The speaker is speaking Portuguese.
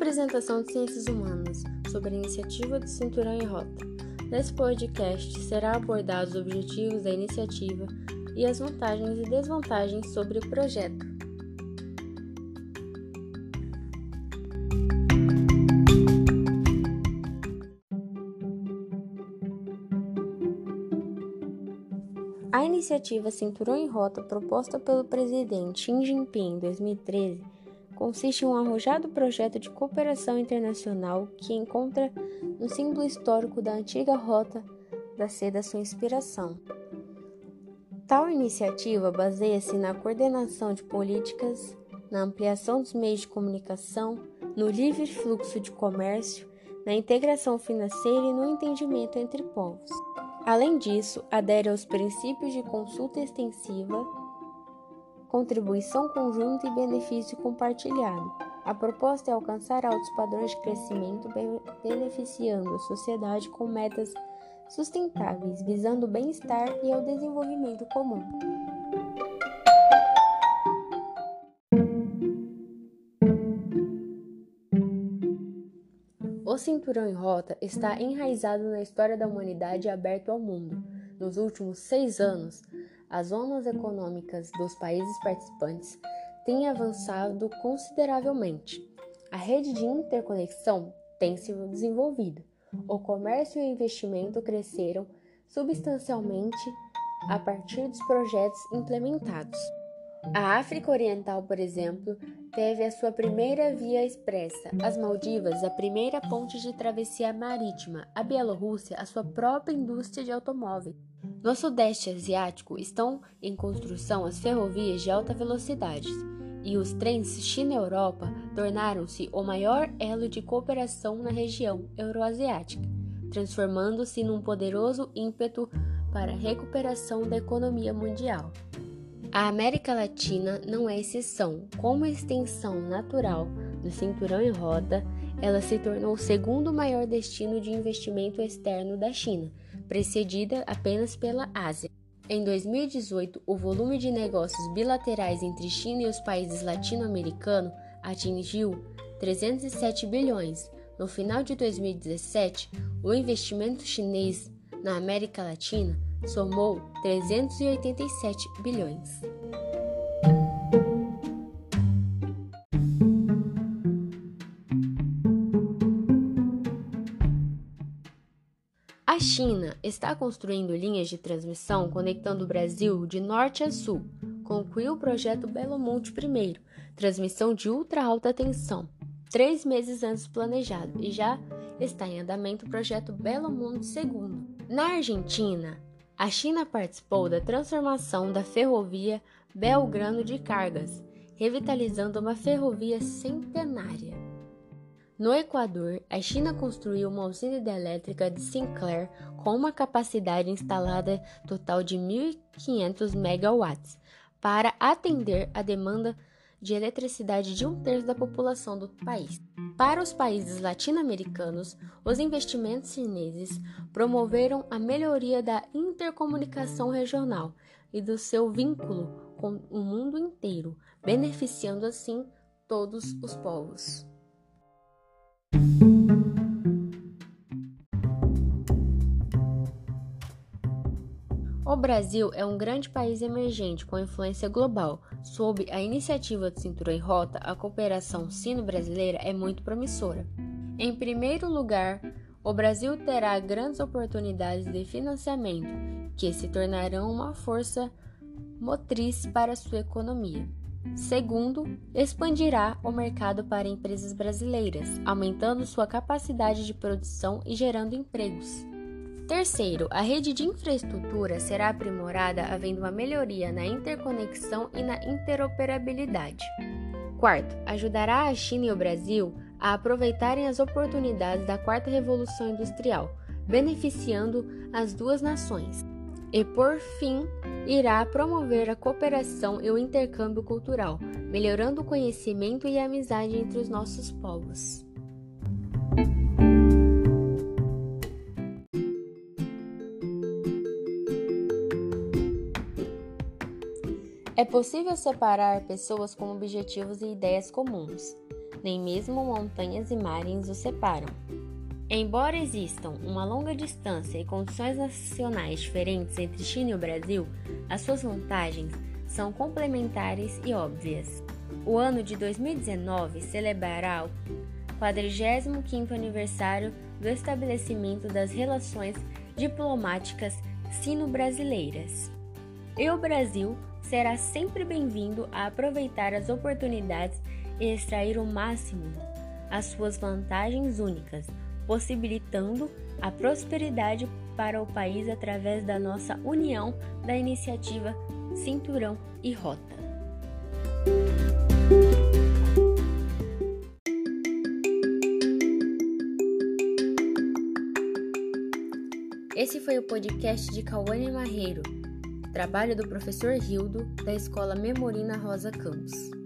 apresentação de Ciências Humanas sobre a iniciativa do Cinturão em Rota. Nesse podcast será abordados os objetivos da iniciativa e as vantagens e desvantagens sobre o projeto. A iniciativa Cinturão em Rota, proposta pelo presidente Xi Jinping em 2013, consiste em um arrojado projeto de cooperação internacional que encontra no símbolo histórico da antiga Rota da Seda sua inspiração. Tal iniciativa baseia-se na coordenação de políticas, na ampliação dos meios de comunicação, no livre fluxo de comércio, na integração financeira e no entendimento entre povos. Além disso, adere aos princípios de consulta extensiva, contribuição conjunta e benefício compartilhado. A proposta é alcançar altos padrões de crescimento, beneficiando a sociedade com metas sustentáveis, visando o bem-estar e o desenvolvimento comum. O Cinturão em Rota está enraizado na história da humanidade e aberto ao mundo. Nos últimos seis anos, as zonas econômicas dos países participantes têm avançado consideravelmente. A rede de interconexão tem se desenvolvido. O comércio e o investimento cresceram substancialmente a partir dos projetos implementados. A África Oriental, por exemplo, teve a sua primeira via expressa, as Maldivas, a primeira ponte de travessia marítima, a Bielorrússia, a sua própria indústria de automóveis. No Sudeste Asiático estão em construção as ferrovias de alta velocidade, e os trens China-Europa tornaram-se o maior elo de cooperação na região euroasiática, transformando-se num poderoso ímpeto para a recuperação da economia mundial. A América Latina não é exceção. Como extensão natural do cinturão em roda, ela se tornou o segundo maior destino de investimento externo da China, precedida apenas pela Ásia. Em 2018, o volume de negócios bilaterais entre China e os países latino-americanos atingiu 307 bilhões. No final de 2017, o investimento chinês na América Latina somou 387 bilhões. A China está construindo linhas de transmissão conectando o Brasil de norte a sul. Concluiu o projeto Belo Monte I, transmissão de ultra alta tensão, três meses antes do planejado, e já está em andamento o projeto Belo Monte II. Na Argentina, a China participou da transformação da ferrovia Belgrano de Cargas, revitalizando uma ferrovia centenária. No Equador, a China construiu uma usina hidrelétrica de Sinclair com uma capacidade instalada total de 1.500 megawatts para atender a demanda de eletricidade de um terço da população do país. Para os países latino-americanos, os investimentos chineses promoveram a melhoria da intercomunicação regional e do seu vínculo com o mundo inteiro, beneficiando assim todos os povos. Brasil é um grande país emergente com influência global. Sob a iniciativa do Cinturão em Rota, a cooperação sino-brasileira é muito promissora. Em primeiro lugar, o Brasil terá grandes oportunidades de financiamento, que se tornarão uma força motriz para sua economia. Segundo, expandirá o mercado para empresas brasileiras, aumentando sua capacidade de produção e gerando empregos. Terceiro, a rede de infraestrutura será aprimorada, havendo uma melhoria na interconexão e na interoperabilidade. Quarto, ajudará a China e o Brasil a aproveitarem as oportunidades da quarta revolução industrial, beneficiando as duas nações. E por fim, irá promover a cooperação e o intercâmbio cultural, melhorando o conhecimento e a amizade entre os nossos povos. É possível separar pessoas com objetivos e ideias comuns. nem mesmo montanhas e mares os separam. Embora existam uma longa distância e condições nacionais diferentes entre China e o Brasil, as suas vantagens são complementares e óbvias. O ano de 2019 celebrará o 45º aniversário do estabelecimento das relações diplomáticas sino-brasileiras. E o Brasil será sempre bem-vindo a aproveitar as oportunidades e extrair o máximo as suas vantagens únicas, possibilitando a prosperidade para o país através da nossa união da iniciativa Cinturão e Rota. Esse foi o podcast de Cauane Marreiro, trabalho do professor Rildo, da Escola Memorina Rosa Campos.